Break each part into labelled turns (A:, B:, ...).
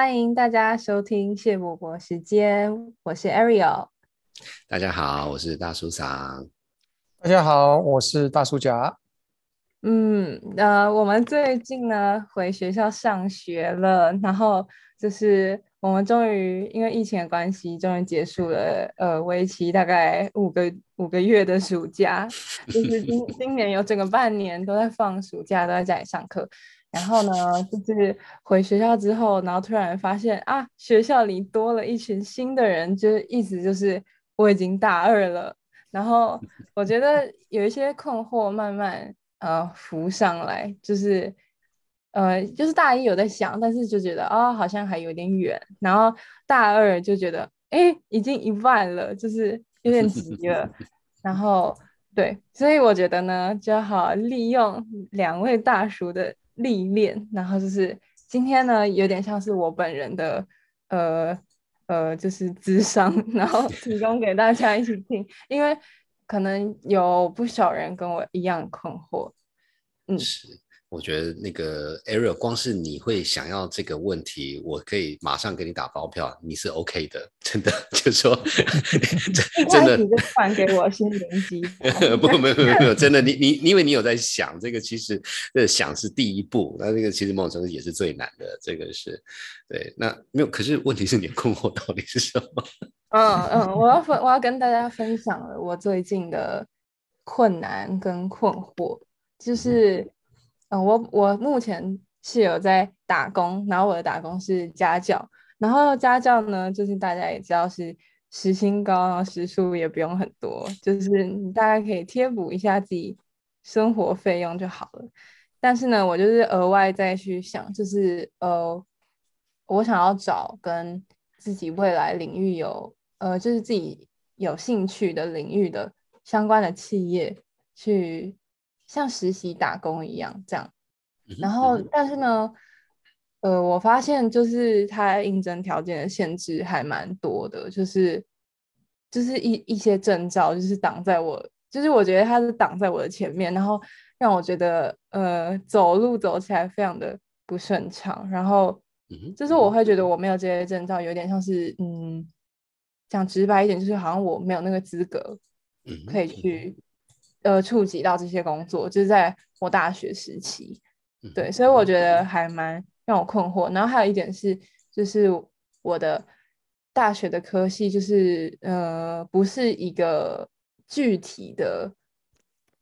A: 欢迎大家收听谢伯伯时间，我是 Ariel。
B: 大家好，我是大叔长。
C: 大家好，我是大叔甲。
A: 嗯，呃，我们最近呢回学校上学了，然后就是我们终于因为疫情的关系，终于结束了呃为期大概五个五个月的暑假，就是今 今年有整个半年都在放暑假，都在家里上课。然后呢，就是回学校之后，然后突然发现啊，学校里多了一群新的人，就是意思就是我已经大二了。然后我觉得有一些困惑慢慢呃浮上来，就是呃就是大一有在想，但是就觉得啊好像还有点远。然后大二就觉得哎已经一半了，就是有点急了。然后对，所以我觉得呢，就好利用两位大叔的。历练，然后就是今天呢，有点像是我本人的，呃呃，就是智商，然后提供给大家一起听，因为可能有不少人跟我一样困惑，
B: 嗯。我觉得那个 Ariel，光是你会想要这个问题，我可以马上给你打包票，你是 OK 的，真的，就说
A: 真的，你就传给我心灵机。
B: 不，没有，没有，没有，真的，你你因为你有在想这个，其实这想是第一步，那这个其实某种程度也是最难的，这个是对。那没有，可是问题是你的困惑到底是什么？
A: 嗯嗯，我要分，我要跟大家分享了我最近的困难跟困惑，就是。嗯，我我目前是有在打工，然后我的打工是家教，然后家教呢，就是大家也知道是时薪高，然后时数也不用很多，就是你大概可以贴补一下自己生活费用就好了。但是呢，我就是额外再去想，就是呃，我想要找跟自己未来领域有呃，就是自己有兴趣的领域的相关的企业去。像实习打工一样这样，然后但是呢，呃，我发现就是他应征条件的限制还蛮多的，就是就是一一些证照就是挡在我，就是我觉得他是挡在我的前面，然后让我觉得呃走路走起来非常的不顺畅，然后就是我会觉得我没有这些证照，有点像是嗯讲直白一点，就是好像我没有那个资格可以去。呃，触及到这些工作，就是在我大学时期，对，所以我觉得还蛮让我困惑。然后还有一点是，就是我的大学的科系，就是呃，不是一个具体的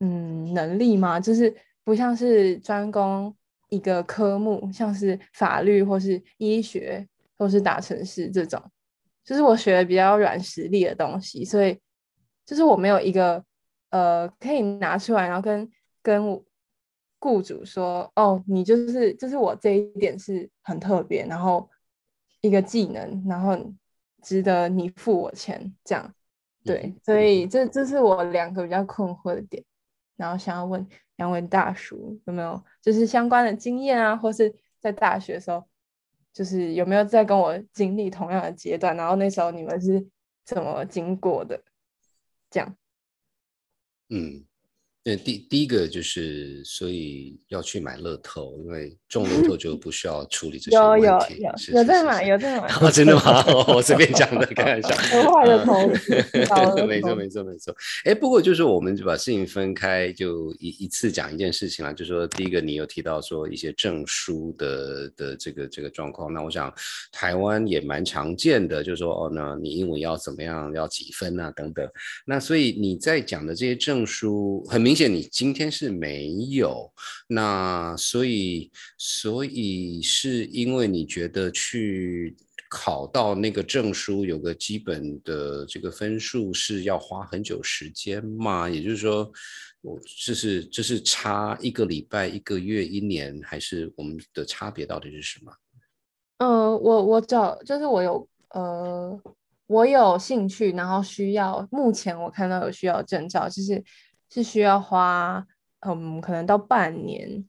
A: 嗯能力吗？就是不像是专攻一个科目，像是法律或是医学或是大城市这种，就是我学的比较软实力的东西，所以就是我没有一个。呃，可以拿出来，然后跟跟雇主说，哦，你就是就是我这一点是很特别，然后一个技能，然后值得你付我钱，这样，对，所以这这是我两个比较困惑的点，然后想要问两位大叔有没有就是相关的经验啊，或是在大学的时候，就是有没有在跟我经历同样的阶段，然后那时候你们是怎么经过的，这样。
B: 嗯。那第第一个就是，所以要去买乐透，因为中乐透就 不需要处理这些问
A: 题。有有有有在买，有在买。
B: 真的吗？我随便讲的，开玩笑。
A: 额外的投资。
B: 没错没错没错。哎，不过就是我们就把事情分开，就一一次讲一件事情啦。就说第一个，你有提到说一些证书的的这个这个状况，那我想台湾也蛮常见的，就是说哦，那你英文要怎么样，要几分啊等等。那所以你在讲的这些证书，很明。明显你今天是没有，那所以所以是因为你觉得去考到那个证书有个基本的这个分数是要花很久时间吗？也就是说，我这是这是差一个礼拜、一个月、一年，还是我们的差别到底是什么？
A: 呃，我我找就是我有呃我有兴趣，然后需要目前我看到有需要证照，就是。是需要花，嗯，可能到半年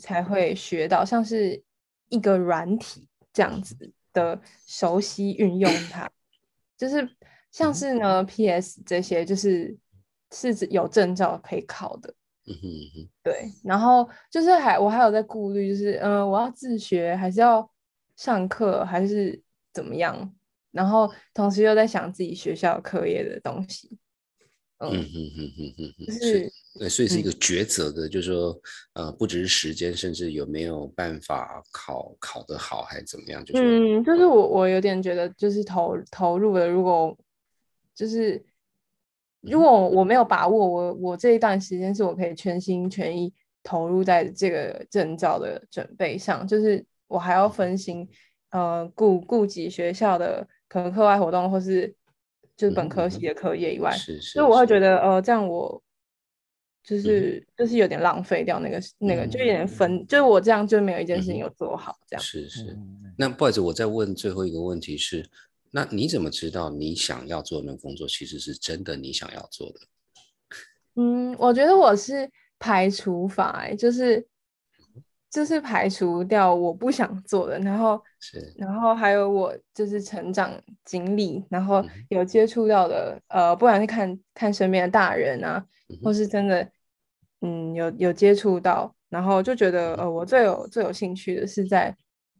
A: 才会学到，像是一个软体这样子的熟悉运用它，就是像是呢，PS 这些就是是有证照可以考的，嗯哼对，然后就是还我还有在顾虑，就是嗯，我要自学还是要上课还是怎么样，然后同时又在想自己学校课业的东西。
B: 嗯嗯嗯嗯嗯嗯，
A: 就是
B: 对，所以是一个抉择的，就是说，呃，不只是时间，甚至有没有办法考考得好，还是怎么样？就是，
A: 嗯，就是我我有点觉得，就是投投入了，如果就是如果我没有把握，我我这一段时间是我可以全心全意投入在这个证照的准备上，就是我还要分心，呃，顾顾及学校的可能课外活动或是。就是本科系的课业以外，
B: 所
A: 以我会觉得，呃，这样我就是就是有点浪费掉那个那个，就有点分，就是我这样就没有一件事情有做好，这样
B: 是是。那不好意思，我再问最后一个问题是，那你怎么知道你想要做那工作其实是真的你想要做的？
A: 嗯，我觉得我是排除法，就是。就是排除掉我不想做的，然后
B: 是，
A: 然后还有我就是成长经历，然后有接触到的，呃，不管是看看身边的大人啊，或是真的，嗯，有有接触到，然后就觉得，呃，我最有最有兴趣的是在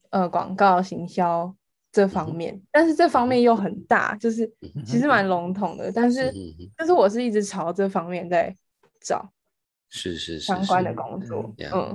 A: 呃广告行销这方面，但是这方面又很大，就是其实蛮笼统的，但是就是我是一直朝这方面在找，
B: 是是
A: 相关的工作，嗯。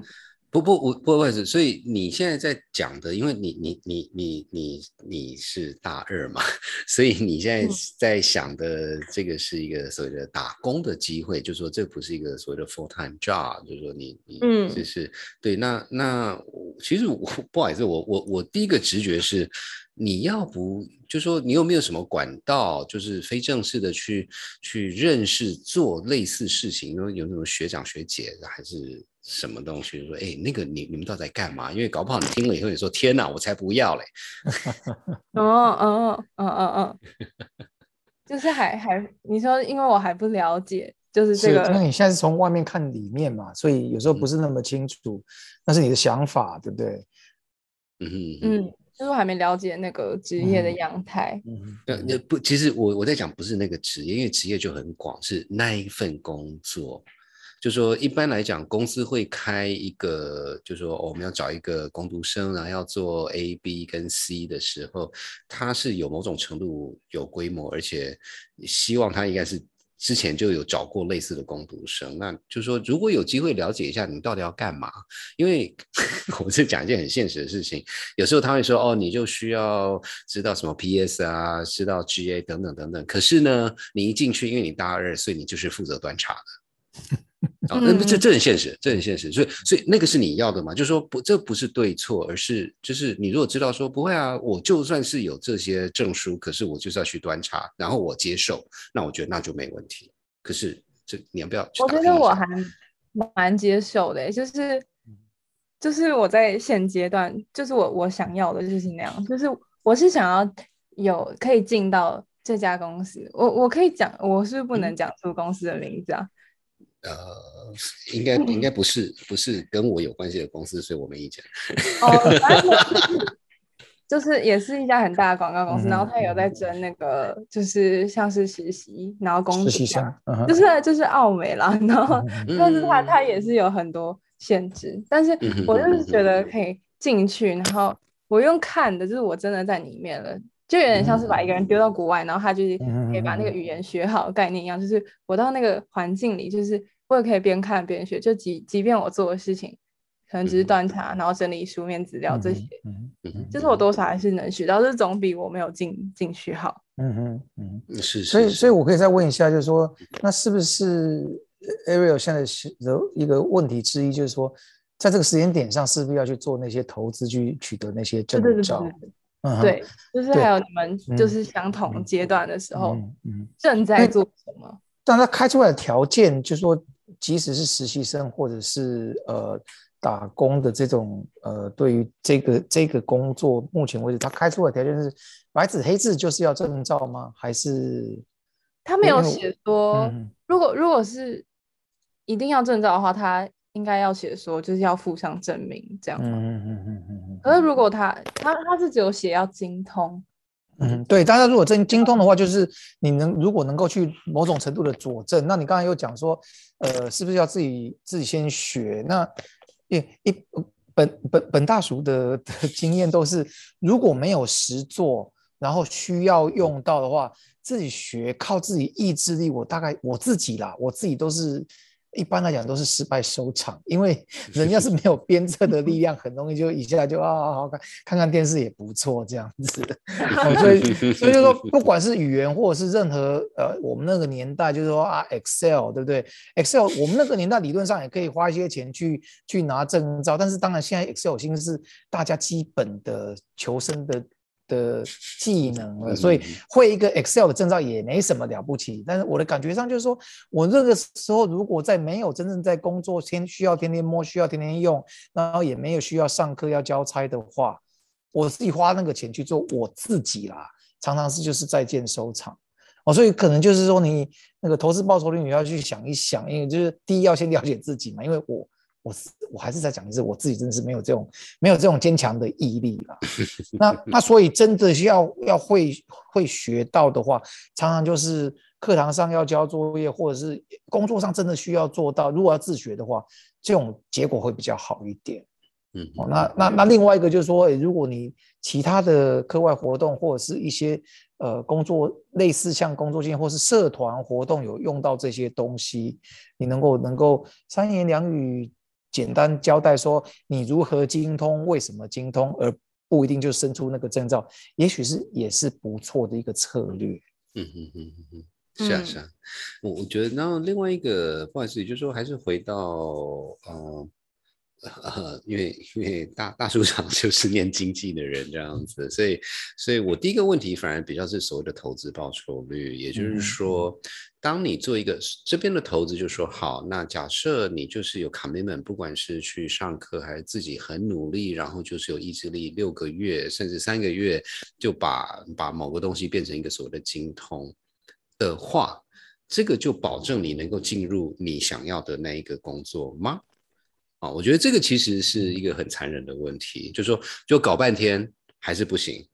B: 不不我不不是，所以你现在在讲的，因为你你你你你你是大二嘛，所以你现在在想的这个是一个所谓的打工的机会，就是说这不是一个所谓的 full time job，就是说你你就是对那那其实我不好意思，我我我第一个直觉是。你要不就说你有没有什么管道，就是非正式的去去认识做类似事情，有有那种学长学姐还是什么东西？说哎，那个你你们到底在干嘛？因为搞不好你听了以后你说天哪，我才不要嘞！
A: 哦哦哦哦哦，就是还还你说，因为我还不了解，就是这个，
C: 因为你现在是从外面看里面嘛，所以有时候不是那么清楚，那是你的想法，对不对？
B: 嗯
A: 嗯。就是我还没了解那个职业的样态。
B: 嗯，那不，其实我我在讲不是那个职业，因为职业就很广，是那一份工作。就说一般来讲，公司会开一个，就说我们要找一个工读生，然后要做 A、B 跟 C 的时候，他是有某种程度有规模，而且希望他应该是。之前就有找过类似的攻读生，那就是说，如果有机会了解一下你到底要干嘛，因为 我是讲一件很现实的事情，有时候他会说，哦，你就需要知道什么 PS 啊，知道 GA 等等等等，可是呢，你一进去，因为你大二，所以你就是负责端茶的。啊，那这这很现实，这很现实，所以所以那个是你要的嘛？就是说不，这不是对错，而是就是你如果知道说不会啊，我就算是有这些证书，可是我就是要去端茶，然后我接受，那我觉得那就没问题。可是这你要不要？
A: 我觉得我还蛮接受的，就是就是我在现阶段，就是我我想要的就是那样，就是我是想要有可以进到这家公司，我我可以讲，我是不能讲出公司的名字啊。
B: 呃，应该应该不是不是跟我有关系的公司，所以我没意见。
A: 哦，就是也是一家很大的广告公司，然后他有在争那个，就是像是实习，然后工
C: 实习生，
A: 就是就是奥美啦，然后但是他他也是有很多限制，但是我就是觉得可以进去，然后我用看的，就是我真的在里面了。就有点像是把一个人丢到国外，然后他就是可以把那个语言学好概念一样，就是我到那个环境里，就是我也可以边看边学。就即即便我做的事情可能只是端茶，然后整理书面资料这些，就是我多少还是能学到，这总比我没有进进去好。
C: 嗯嗯
B: 嗯，是。
C: 所以所以我可以再问一下，就是说，那是不是 Ariel 现在的一个问题之一，就是说，在这个时间点上，是不是要去做那些投资，去取得那些证照？
A: 对，就是还有你们就是相同阶段的时候，正在做什么？
C: 但他开出来的条件，就是说，即使是实习生或者是呃打工的这种呃，对于这个这个工作，目前为止他开出的条件是白纸黑字就是要证照吗？还是
A: 他没有写说，如果如果是一定要证照的话，他。应该要写说，就是要附上证明这样。嗯嗯嗯嗯嗯。可是如果他他他是只有写要精通。
C: 嗯，对。大家如果真精通的话，就是你能如果能够去某种程度的佐证，那你刚才又讲说，呃，是不是要自己自己先学？那一一本本本大叔的的经验都是，如果没有实做，然后需要用到的话，自己学靠自己意志力，我大概我自己啦，我自己都是。一般来讲都是失败收场，因为人家是没有鞭策的 力量，很容易就一下就啊好好看看看电视也不错这样子。所以所以就说，不管是语言或者是任何呃，我们那个年代就是说啊，Excel 对不对？Excel 我们那个年代理论上也可以花一些钱去去拿证照，但是当然现在 Excel 已经是大家基本的求生的。的技能了，所以会一个 Excel 的证照也没什么了不起。但是我的感觉上就是说，我那个时候如果在没有真正在工作，天需要天天摸，需要天天用，然后也没有需要上课要交差的话，我自己花那个钱去做我自己啦，常常是就是在建收场哦。所以可能就是说，你那个投资报酬率你要去想一想，因为就是第一要先了解自己嘛，因为我。我我还是在讲一次我自己，真的是没有这种没有这种坚强的毅力了。那那所以真的需要要会会学到的话，常常就是课堂上要交作业，或者是工作上真的需要做到。如果要自学的话，这种结果会比较好一点。嗯，哦，那那那另外一个就是说，如果你其他的课外活动或者是一些呃工作类似像工作经验或是社团活动有用到这些东西，你能够能够三言两语。简单交代说你如何精通，为什么精通，而不一定就生出那个证照，也许是也是不错的一个策略。嗯嗯
B: 嗯嗯嗯，是啊是啊，我我觉得，然后另外一个不好意思，就是说还是回到呃。呃，因为因为大大书长 就是念经济的人这样子，所以所以我第一个问题反而比较是所谓的投资报酬率，也就是说，当你做一个这边的投资，就说好，那假设你就是有 commitment，不管是去上课还是自己很努力，然后就是有意志力，六个月甚至三个月就把把某个东西变成一个所谓的精通的话，这个就保证你能够进入你想要的那一个工作吗？啊，我觉得这个其实是一个很残忍的问题，就是说，就搞半天还是不行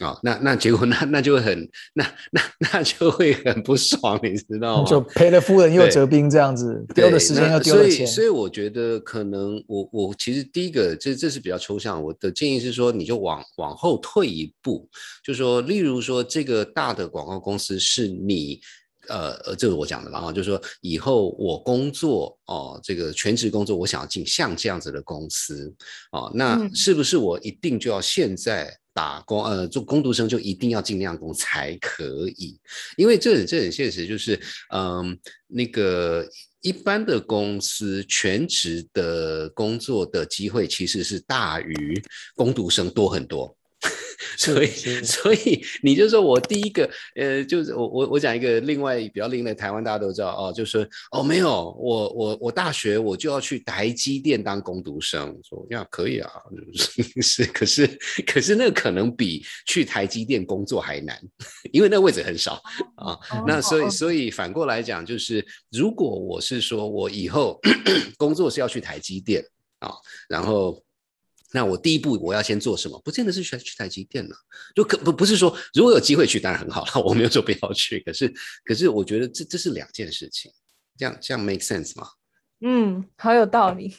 B: 啊，那那结果那那就会很那那那就会很不爽，你知道吗？
C: 就赔了夫人又折兵这样子，丢的时间又丢了钱。
B: 所以，所以我觉得可能我我其实第一个这这是比较抽象，我的建议是说，你就往往后退一步，就说，例如说这个大的广告公司是你。呃呃，这是我讲的然后就是说以后我工作哦，这个全职工作，我想要进像这样子的公司哦，那是不是我一定就要现在打工？呃，做工读生就一定要进那样工才可以？因为这这很现实，就是嗯，那个一般的公司全职的工作的机会其实是大于工读生多很多。所以，所以你就说我第一个，呃，就是我我我讲一个另外比较另类，台湾大家都知道哦，就是哦，没有，我我我大学我就要去台积电当工读生，说呀可以啊，是，可是可是那可能比去台积电工作还难，因为那位置很少啊。那所以所以反过来讲，就是如果我是说我以后 工作是要去台积电啊，然后。那我第一步我要先做什么？不见得是去去台积电了，就可不不是说如果有机会去当然很好了，我没有说不要去。可是可是我觉得这这是两件事情，这样这样 make sense 吗？
A: 嗯，好有道理。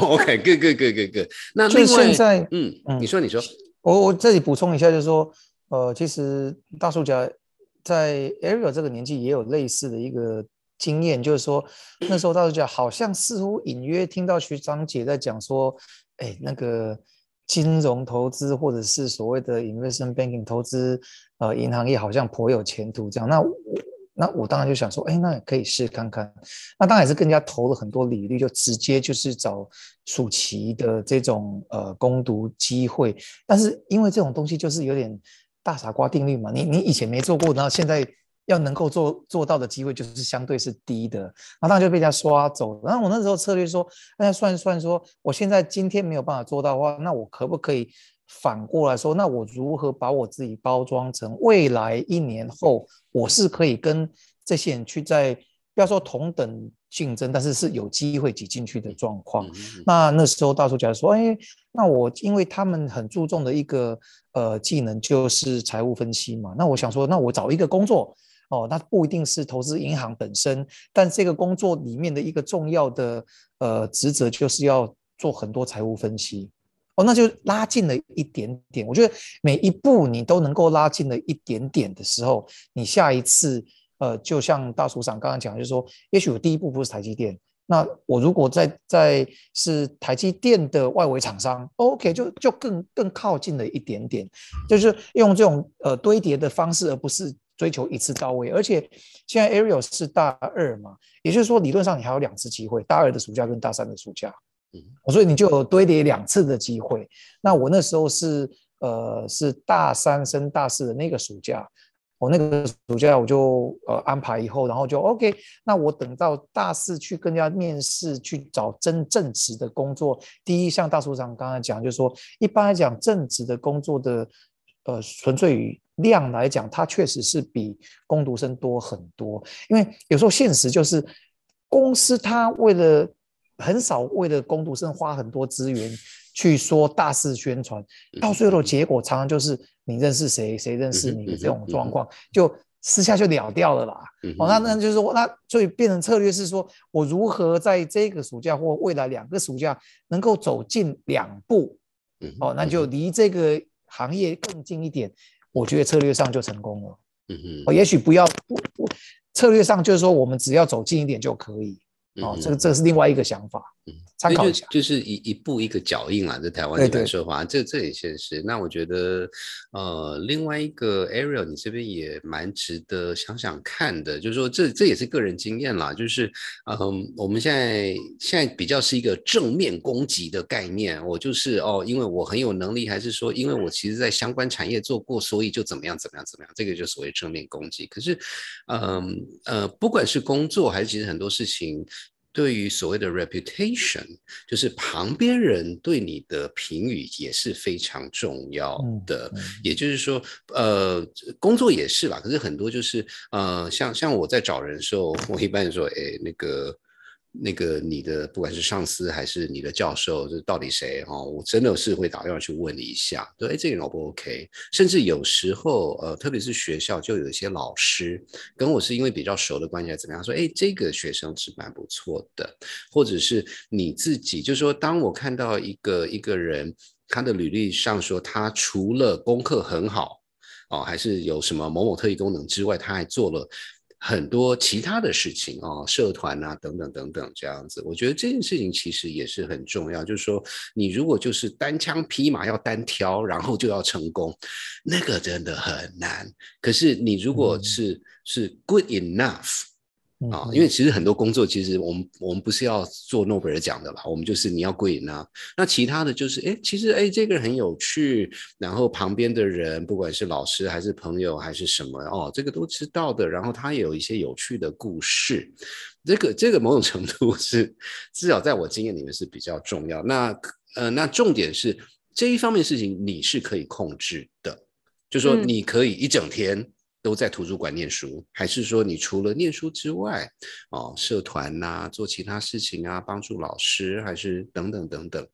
B: OK，good good good good good。那
C: 就现在，
B: 嗯嗯，你说你说，
C: 我我这里补充一下，就是说，呃，其实大叔家在 Ariel 这个年纪也有类似的一个经验，就是说那时候大叔家好像似乎隐约听到学长姐在讲说。哎，那个金融投资或者是所谓的 investment banking 投资，呃，银行业好像颇有前途。这样，那我那我当然就想说，哎，那也可以试看看。那当然也是更加投了很多履历，就直接就是找暑期的这种呃攻读机会。但是因为这种东西就是有点大傻瓜定律嘛，你你以前没做过，然后现在。要能够做做到的机会就是相对是低的，那当然就被人家刷走。然后我那时候策略说，那算算说，我现在今天没有办法做到的话，那我可不可以反过来说，那我如何把我自己包装成未来一年后，我是可以跟这些人去在不要说同等竞争，但是是有机会挤进去的状况。那那时候大叔讲说，哎，那我因为他们很注重的一个呃技能就是财务分析嘛，那我想说，那我找一个工作。哦，那不一定是投资银行本身，但这个工作里面的一个重要的呃职责就是要做很多财务分析。哦，那就拉近了一点点。我觉得每一步你都能够拉近了一点点的时候，你下一次，呃，就像大署长刚刚讲，就是说，也许我第一步不是台积电，那我如果在在是台积电的外围厂商，OK，就就更更靠近了一点点，就是用这种呃堆叠的方式，而不是追求一次到位。而且现在 Ariel 是大二嘛，也就是说理论上你还有两次机会，大二的暑假跟大三的暑假。嗯所以你就有堆叠两次的机会。那我那时候是呃是大三升大四的那个暑假，我那个暑假我就呃安排以后，然后就 OK。那我等到大四去跟人家面试去找真正职的工作。第一，像大处长刚才讲，就是说一般来讲正职的工作的呃纯粹于量来讲，它确实是比工读生多很多。因为有时候现实就是公司它为了很少为了攻读生花很多资源去说大肆宣传，到最后的结果常常就是你认识谁，谁认识你的这种状况，就私下就了掉了啦。哦，那那就是说，那所以变成策略是说我如何在这个暑假或未来两个暑假能够走近两步，哦，那就离这个行业更近一点，我觉得策略上就成功了。嗯嗯，哦，也许不要不不，策略上就是说我们只要走近一点就可以。哦，这个这个是另外一个想法，嗯，参考一下，
B: 就是一一步一个脚印啦，在台湾这边说话，这这也现实。那我觉得，呃，另外一个 area，你这边也蛮值得想想看的，就是说，这这也是个人经验啦，就是，嗯，我们现在现在比较是一个正面攻击的概念，我就是哦，因为我很有能力，还是说，因为我其实在相关产业做过，所以就怎么样怎么样怎么样，这个就所谓正面攻击。可是，嗯呃，不管是工作还是其实很多事情。对于所谓的 reputation，就是旁边人对你的评语也是非常重要的。也就是说，呃，工作也是吧。可是很多就是，呃，像像我在找人的时候，我一般说，哎，那个。那个你的不管是上司还是你的教授，这到底谁哈？我真的是会打电话去问你一下，对，哎，这个人 O 不 OK？甚至有时候，呃，特别是学校就有一些老师跟我是因为比较熟的关系，怎么样说？哎，这个学生是蛮不错的，或者是你自己，就是说，当我看到一个一个人他的履历上说他除了功课很好哦，还是有什么某某特异功能之外，他还做了。很多其他的事情哦，社团啊，等等等等，这样子，我觉得这件事情其实也是很重要。就是说，你如果就是单枪匹马要单挑，然后就要成功，那个真的很难。可是你如果是是 good enough。啊，因为其实很多工作，其实我们我们不是要做诺贝尔奖的啦，我们就是你要归隐啊。那其他的就是，哎，其实哎，这个人很有趣，然后旁边的人，不管是老师还是朋友还是什么，哦，这个都知道的。然后他也有一些有趣的故事，这个这个某种程度是至少在我经验里面是比较重要。那呃，那重点是这一方面事情你是可以控制的，就说你可以一整天。都在图书馆念书，还是说你除了念书之外，哦，社团呐，做其他事情啊，帮助老师，还是等等等等？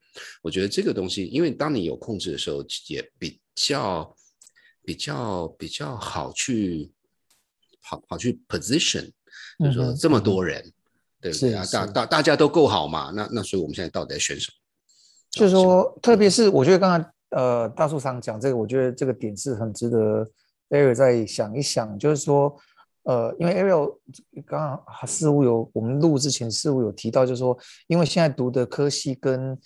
B: 我觉得这个东西，因为当你有控制的时候，也比较比较比较好去好好去 position，就是说这么多人，对不对啊？大大大家都够好嘛？那那所以我们现在到底在选什么？
C: 就是说，特别是我觉得刚才呃大树上讲这个，我觉得这个点是很值得。Ariel 再想一想，就是说，呃，因为 Ariel 刚刚似乎有我们录之前似乎有提到，就是说，因为现在读的科系跟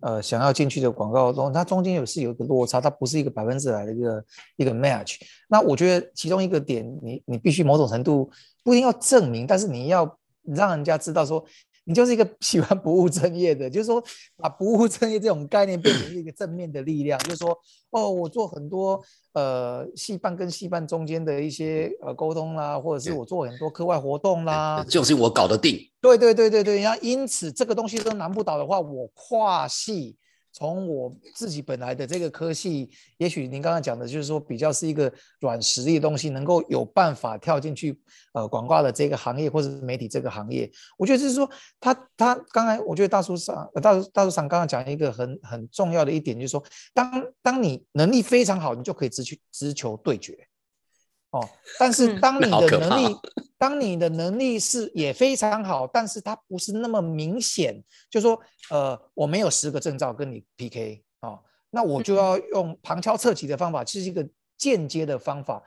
C: 呃想要进去的广告中，它中间有是有一个落差，它不是一个百分之百的一个一个 match。那我觉得其中一个点，你你必须某种程度不一定要证明，但是你要让人家知道说。你就是一个 喜欢不务正业的，就是说把不务正业这种概念变成一个正面的力量，就是说，哦，我做很多呃戏班跟戏班中间的一些呃沟通啦，或者是我做很多课外活动啦，
B: 就是我搞得定。
C: 对对对对对，然后因此这个东西都难不倒的话，我跨系。从我自己本来的这个科系，也许您刚刚讲的就是说比较是一个软实力的东西，能够有办法跳进去呃广告的这个行业或者是媒体这个行业。我觉得就是说，他他刚才我觉得大叔上大叔大叔上刚刚讲一个很很重要的一点，就是说当当你能力非常好，你就可以直去直球对决。哦，但是
A: 嗯
C: 当你的能力，当你的能力是也非常好，但是它不是那么明显，就说呃，我没有十个证照跟你 PK 哦，那我就要用旁敲侧击的方法，这是一个间接的方法，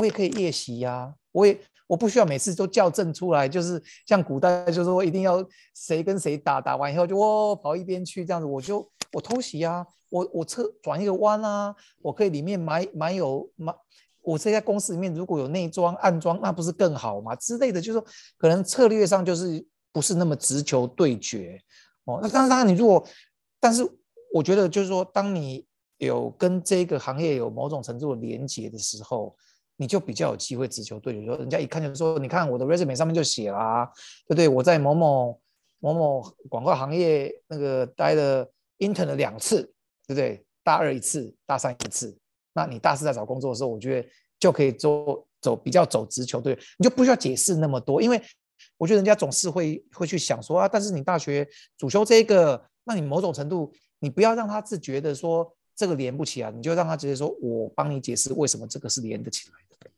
C: 我也可以夜袭呀、我也我不需要每次都校正出来，就是像古代就是说一定要谁跟谁打，打完以后就哦跑一边去这样子，我就我偷袭啊，我我侧转一个弯啊，我可以里面埋埋有埋。我这家公司里面如果有内装、暗装，那不是更好吗？之类的，就是说可能策略上就是不是那么直球对决哦。那当然，当然你如果，但是我觉得就是说，当你有跟这个行业有某种程度的连接的时候，你就比较有机会直球对决。说人家一看就说，你看我的 resume 上面就写啦、对不对？我在某某某某广告行业那个待了 intern 了两次，对不对？大二一次，大三一次。那你大四在找工作的时候，我觉得就可以走走比较走直球，队，你就不需要解释那么多，因为我觉得人家总是会会去想说啊，但是你大学主修这个，那你某种程度你不要让他自觉的说这个连不起来，你就让他直接说我帮你解释为什么这个是连得起来的。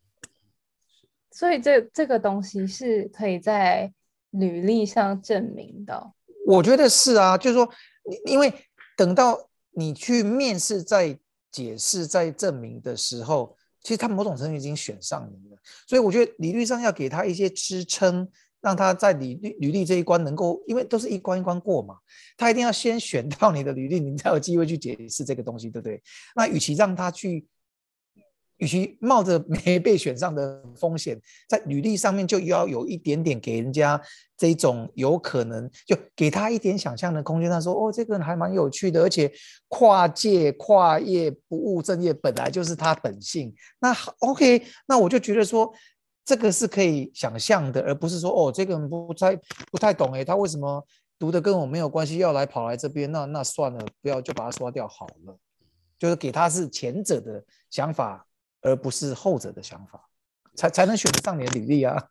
A: 所以这这个东西是可以在履历上证明的哦。
C: 我觉得是啊，就是说你因为等到你去面试在解释在证明的时候，其实他某种程度已经选上你了，所以我觉得理论上要给他一些支撑，让他在履历履历这一关能够，因为都是一关一关过嘛，他一定要先选到你的履历，你才有机会去解释这个东西，对不对？那与其让他去，与其冒着没被选上的风险，在履历上面就要有一点点给人家这种有可能，就给他一点想象的空间。他说：“哦，这个人还蛮有趣的，而且跨界跨业不务正业本来就是他本性。”那好 OK，那我就觉得说这个是可以想象的，而不是说哦，这个人不太不太懂诶，他为什么读的跟我没有关系，要来跑来这边？那那算了，不要就把他刷掉好了。就是给他是前者的想法，而不是后者的想法，才才能选得上你的履历啊。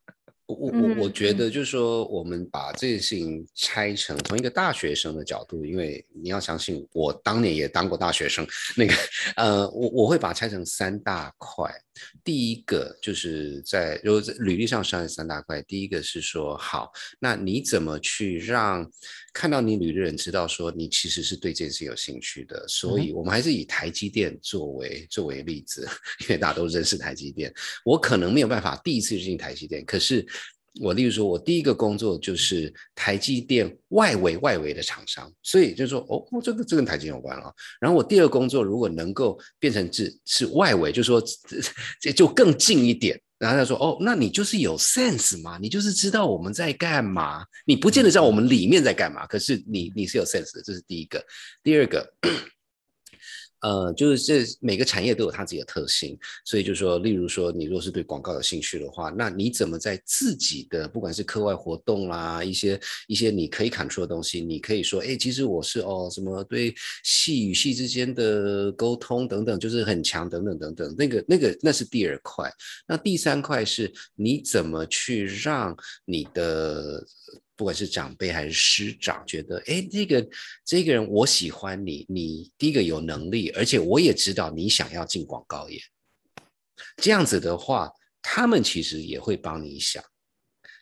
B: 我我我觉得就是说，我们把这件事情拆成从一个大学生的角度，因为你要相信，我当年也当过大学生。那个呃，我我会把它拆成三大块。第一个就是在如果在履历上上三大块，第一个是说，好，那你怎么去让看到你履历的人知道说你其实是对这件事有兴趣的？所以我们还是以台积电作为作为例子，因为大家都认识台积电。我可能没有办法第一次就进台积电，可是我例如说，我第一个工作就是台积电外围外围的厂商，所以就说哦，哦这个这跟台积电有关啊。然后我第二个工作如果能够变成是是外围，就说这就更近一点。然后他说：“哦，那你就是有 sense 嘛，你就是知道我们在干嘛。你不见得知道我们里面在干嘛，可是你你是有 sense 的，这是第一个。第二个，呃，就是这每个产业都有它自己的特性，所以就说，例如说，你若是对广告有兴趣的话，那你怎么在自己的不管是课外活动啦，一些一些你可以砍出的东西，你可以说，哎，其实我是哦什么对戏与戏之间的沟通等等，就是很强等等等等，那个那个那是第二块，那第三块是你怎么去让你的。不管是长辈还是师长，觉得哎，这个这个人我喜欢你，你第一个有能力，而且我也知道你想要进广告业，这样子的话，他们其实也会帮你想，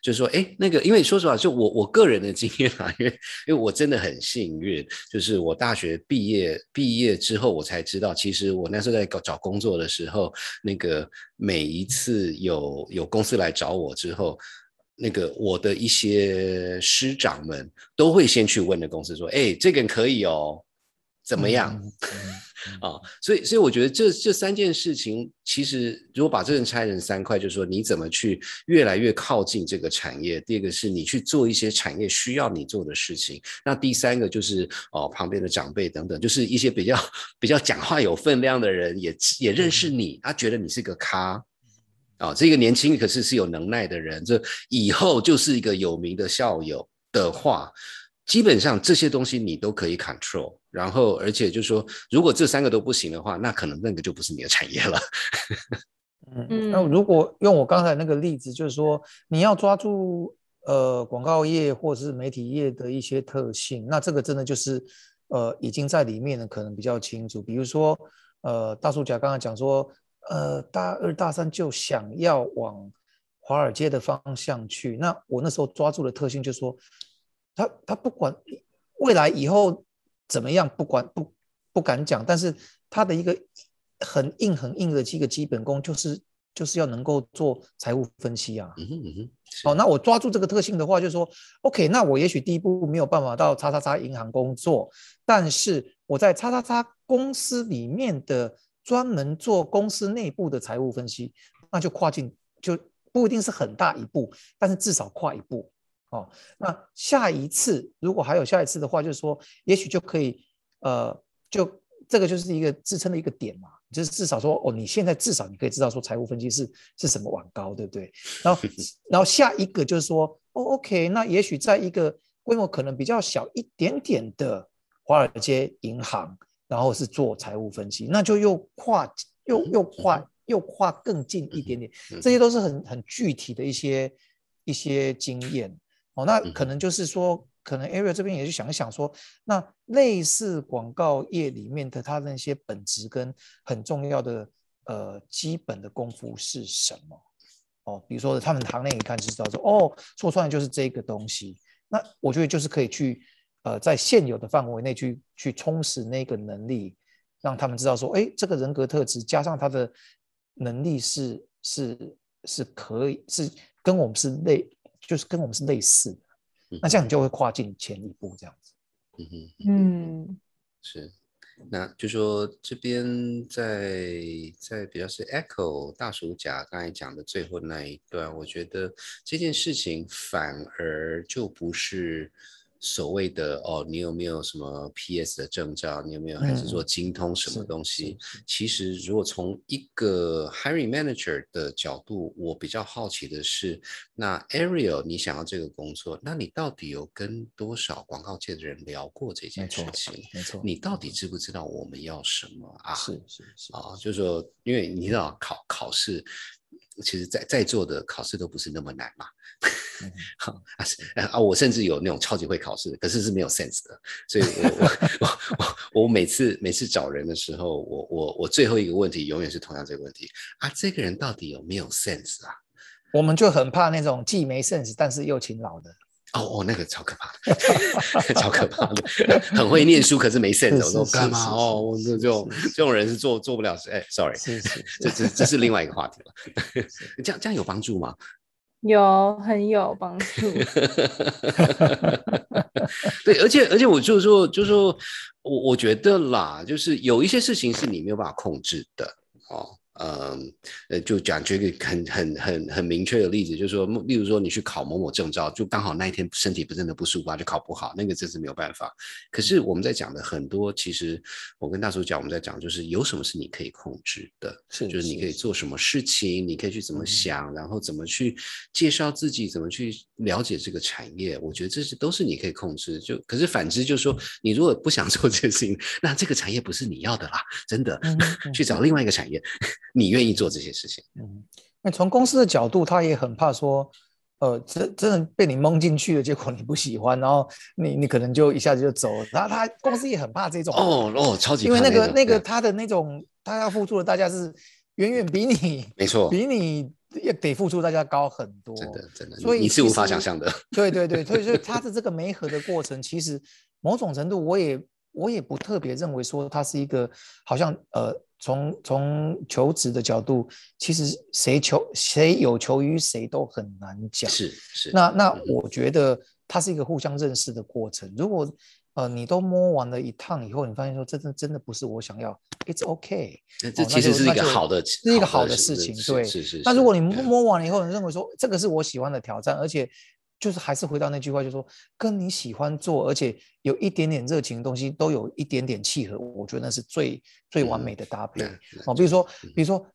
B: 就是说，哎，那个，因为说实话，就我我个人的经验啊，因为因为我真的很幸运，就是我大学毕业毕业之后，我才知道，其实我那时候在搞找工作的时候，那个每一次有有公司来找我之后。那个我的一些师长们都会先去问的公司说：“哎，这个人可以哦，怎么样？” 啊，所以所以我觉得这这三件事情，其实如果把这人拆成三块，就是说你怎么去越来越靠近这个产业。第二个是你去做一些产业需要你做的事情。那第三个就是哦，旁边的长辈等等，就是一些比较 比较讲话有分量的人也也认识你，他觉得你是个咖。啊、哦，这个年轻可是是有能耐的人，这以后就是一个有名的校友的话，基本上这些东西你都可以 control。然后，而且就是说，如果这三个都不行的话，那可能那个就不是你的产业了。
C: 嗯，那如果用我刚才那个例子，就是说你要抓住呃广告业或者是媒体业的一些特性，那这个真的就是呃已经在里面的可能比较清楚。比如说呃大叔甲刚才讲说。呃大二大三就想要往华尔街的方向去。那我那时候抓住的特性就是说，他他不管未来以后怎么样，不管不不敢讲，但是他的一个很硬很硬的一个基本功就是就是要能够做财务分析啊。
B: 嗯哼嗯哼，
C: 哦，那我抓住这个特性的话，就是说，OK，那我也许第一步没有办法到叉叉叉银行工作，但是我在叉叉叉公司里面的专门做公司内部的财务分析，那就跨进就不一定是很大一步，但是至少跨一步。哦，那下一次如果还有下一次的话，就是说，也许就可以，呃，就这个就是一个支撑的一个点嘛。就是至少说，哦，你现在至少你可以知道说财务分析是是什么往高，对不对？然后，然后下一个就是说，哦，OK，那也许在一个规模可能比较小一点点的华尔街银行，然后是做财务分析，那就又跨又又跨又跨更近一点点，这些都是很很具体的一些一些经验。哦，那可能就是说。可能 Area 这边也是想一想说，那类似广告业里面的它的那些本质跟很重要的呃基本的功夫是什么？哦，比如说他们行内一看就知道说，哦，做出来就是这个东西。那我觉得就是可以去呃在现有的范围内去去充实那个能力，让他们知道说，哎，这个人格特质加上他的能力是是是可以是跟我们是类，就是跟我们是类似的。那这样你就会跨进前一步，这样子。
B: 嗯哼，
A: 嗯，
B: 是。那就说这边在在比较是 echo 大鼠甲刚才讲的最后那一段，我觉得这件事情反而就不是。所谓的哦，你有没有什么 PS 的证照？你有没有还是说精通什么东西？其实，如果从一个 hiring manager 的角度，我比较好奇的是，那 Ariel，你想要这个工作，那你到底有跟多少广告界的人聊过这件事情？
C: 没错，
B: 你到底知不知道我们要什么啊？
C: 是是是
B: 啊，就是说，因为你知道考考试。其实，在在座的考试都不是那么难嘛。好啊啊！我甚至有那种超级会考试，可是是没有 sense 的。所以，我我我我每次每次找人的时候，我我我最后一个问题永远是同样这个问题啊：这个人到底有没有 sense 啊？
C: 我们就很怕那种既没 sense 但是又勤劳的。
B: 哦哦，那个超可怕的，超可怕的，很会念书，可是没 sense。我说干嘛哦？这种这种人是做做不了事。哎，sorry，这这这是另外一个话题了。这样这样有帮助吗？
A: 有，很有帮助。
B: 对，而且而且我就是说，就是说我我觉得啦，就是有一些事情是你没有办法控制的哦。嗯，呃，就讲这个很很很很明确的例子，就是说，例如说你去考某某证照，就刚好那一天身体不真的不舒服啊，就考不好，那个真是没有办法。可是我们在讲的很多，其实我跟大叔讲，我们在讲就是有什么是你可以控制的，
C: 是
B: 就是你可以做什么事情，你可以去怎么想，然后怎么去介绍自己，怎么去了解这个产业。我觉得这是都是你可以控制。就可是反之，就是说你如果不想做这个事情，那这个产业不是你要的啦，真的，去找另外一个产业。你愿意做这些事情？
C: 嗯，那从公司的角度，他也很怕说，呃，真真的被你蒙进去了，结果你不喜欢，然后你你可能就一下子就走了。然后他公司也很怕这种
B: 哦哦，超级，
C: 因为那个那个他的那种他要付出的代价是远远比你
B: 没错，
C: 比你也得付出代价高很多，
B: 真的真的，
C: 所以
B: 你是无法想象的。
C: 对对对，所以所以他的这个媒合的过程，其实某种程度我也我也不特别认为说他是一个好像呃。从从求职的角度，其实谁求谁有求于谁都很难讲。
B: 是是。
C: 那那我觉得它是一个互相认识的过程。如果呃你都摸完了一趟以后，你发现说真的真的不是我想要，It's OK。
B: 那这其实是一个好的，
C: 是一个好的事情。对，
B: 是是。
C: 那如果你摸完了以后，你认为说这个是我喜欢的挑战，而且。就是还是回到那句话，就是说跟你喜欢做，而且有一点点热情的东西，都有一点点契合，我觉得那是最最完美的搭配哦。比如说，比如说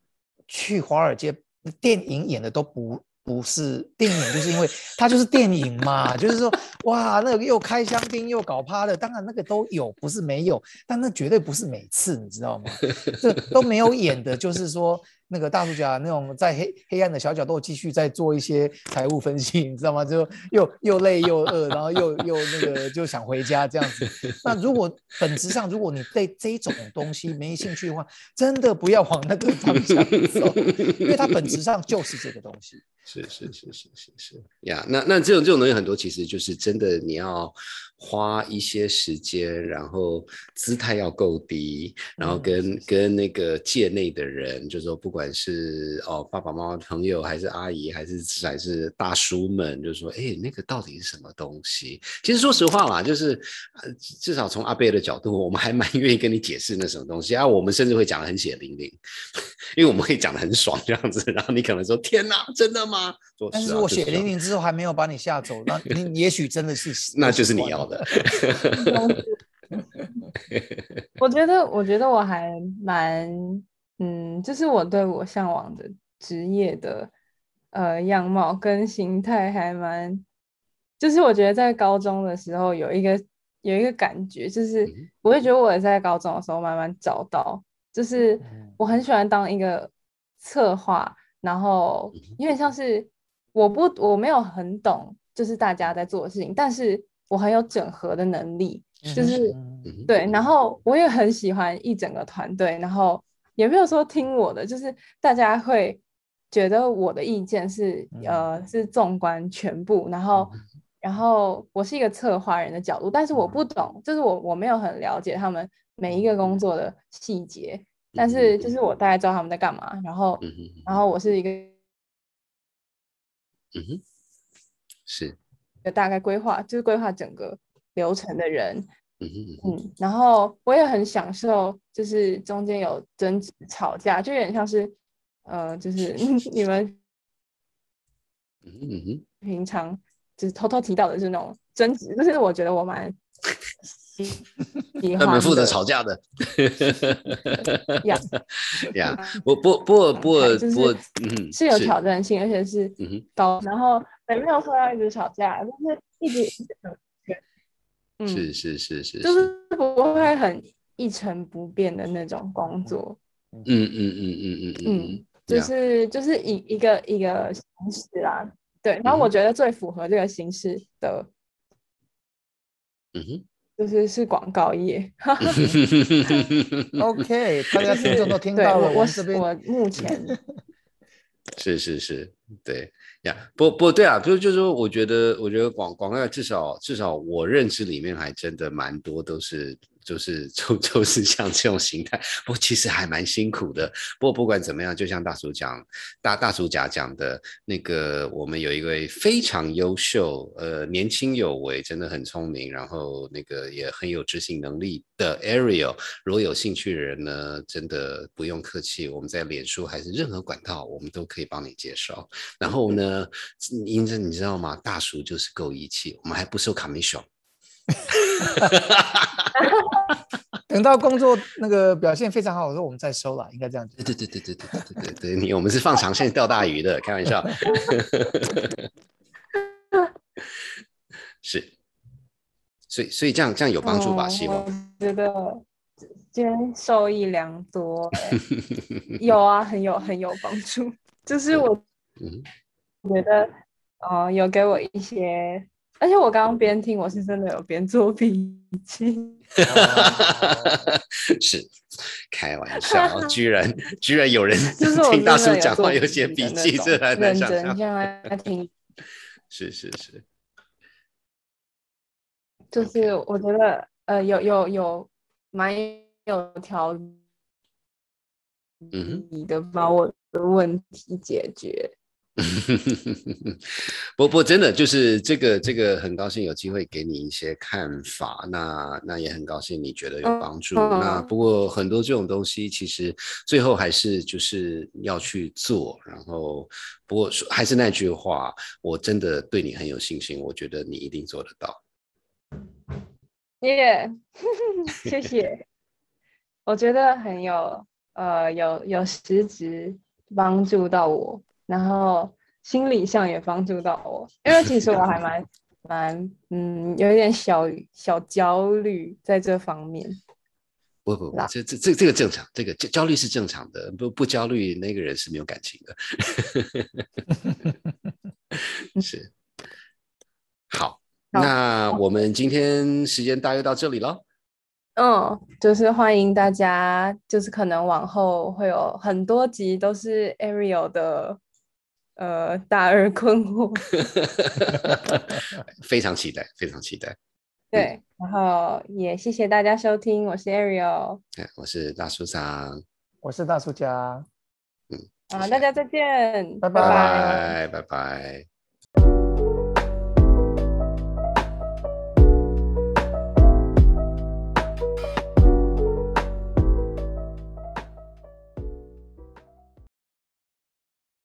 C: 去华尔街，电影演的都不不是电影，就是因为它就是电影嘛。就是说，哇，那个又开香槟又搞趴的，当然那个都有，不是没有，但那绝对不是每次，你知道吗？这都没有演的，就是说那个大叔家那种在黑黑暗的小角落继续在做一些财务分析，你知道吗？就又又累又饿，然后又又那个就想回家这样子。那如果本质上，如果你对这种东西没兴趣的话，真的不要往那个方向走，因为它本质上就是这个东西。
B: 是是是是是是呀，那那这种这种东西很多，其实就是真的你要花一些时间，然后姿态要够低，然后跟跟那个界内的人，就是说不管是哦爸爸妈妈朋友，还是阿姨，还是还是大叔们，就是说哎那个到底是什么东西？其实说实话啦，就是至少从阿贝的角度，我们还蛮愿意跟你解释那什么东西啊。我们甚至会讲的很血淋淋，因为我们可以讲的很爽这样子，然后你可能说天哪，真的吗？
C: 但是我血淋淋之后还没有把你吓走，那 你也许真的是，
B: 那就是你要的。
A: 我觉得，我觉得我还蛮，嗯，就是我对我向往的职业的呃样貌跟形态还蛮，就是我觉得在高中的时候有一个有一个感觉，就是我会觉得我在高中的时候慢慢找到，就是我很喜欢当一个策划。然后有点像是我不我没有很懂，就是大家在做的事情，但是我很有整合的能力，就是对。然后我也很喜欢一整个团队，然后也没有说听我的，就是大家会觉得我的意见是呃是纵观全部，然后然后我是一个策划人的角度，但是我不懂，就是我我没有很了解他们每一个工作的细节。但是就是我大概知道他们在干嘛，然后，然后我是一个，
B: 嗯哼，是，
A: 一个大概规划，就是规划整个流程的人，嗯嗯，然后我也很享受，就是中间有争执、吵架，就有点像是，呃，就是 你们，
B: 嗯哼，
A: 平常就是偷偷提到的是那种争执，就是我觉得我蛮。
B: 他们负责吵架的，呀 呀，不不不不不，
A: 嗯，是有挑战性，而且是高，然后也没有说要一直吵架，就是一直，
B: 嗯，是是是是，
A: 就是。不会很一成不变的那种工作，
B: 嗯。嗯嗯嗯嗯
A: 嗯，就是就是一一个一个形式啦，对，然后我觉得最符合这个形式的，
B: 嗯哼。
A: 就是是广告业，
C: OK，大家听众都听到了。
A: 我
C: 这边
A: 我目前
B: 是是是，对呀，不不对啊，就就是说，我觉得我觉得广广告至少至少我认知里面还真的蛮多都是。就是就 就是像这种形态，不过其实还蛮辛苦的。不过不管怎么样，就像大叔讲，大大叔甲讲的那个，我们有一位非常优秀，呃，年轻有为，真的很聪明，然后那个也很有执行能力的 Ariel。如果有兴趣的人呢，真的不用客气，我们在脸书还是任何管道，我们都可以帮你介绍。然后呢，因着你知道吗？大叔就是够义气，我们还不收 commission。
C: 等到工作那个表现非常好的时候，我们再收了，应该这样子。
B: 对对对对对对对对，你我们是放长线钓大鱼的，开玩笑。是，所以所以这样这样有帮助吧？希望。
A: 觉得今天受益良多，有啊，很有很有帮助。就是我，觉得哦，有给我一些。而且我刚刚边听，我是真的有边做笔记。
B: 是开玩笑，居然居然有人 听大叔讲话有写笔记，这还能想象？
A: 听。
B: 是是是，
A: 就是我觉得呃，有有有蛮有条理的把我的问题解决。
B: 不不，真的就是这个这个，很高兴有机会给你一些看法。那那也很高兴你觉得有帮助。那不过很多这种东西，其实最后还是就是要去做。然后不过还是那句话，我真的对你很有信心，我觉得你一定做得到。
A: 耶，谢谢。我觉得很有呃有有实质帮助到我。然后心理上也帮助到我，因为其实我还蛮 蛮嗯，有一点小小焦虑在这方面。
B: 不不不
A: 啦，
B: 这这这这个正常，这个焦焦虑是正常的，不不焦虑那个人是没有感情的。是，好，
A: 好
B: 那我们今天时间大约到这里了。
A: 嗯，就是欢迎大家，就是可能往后会有很多集都是 Ariel 的呃大而困惑，
B: 非常期待，非常期待。
A: 对，然后也谢谢大家收听，我是 Ariel，
B: 哎我是大叔长，
C: 我是大叔家。
A: 嗯啊，大家再见，
C: 拜
B: 拜拜拜拜。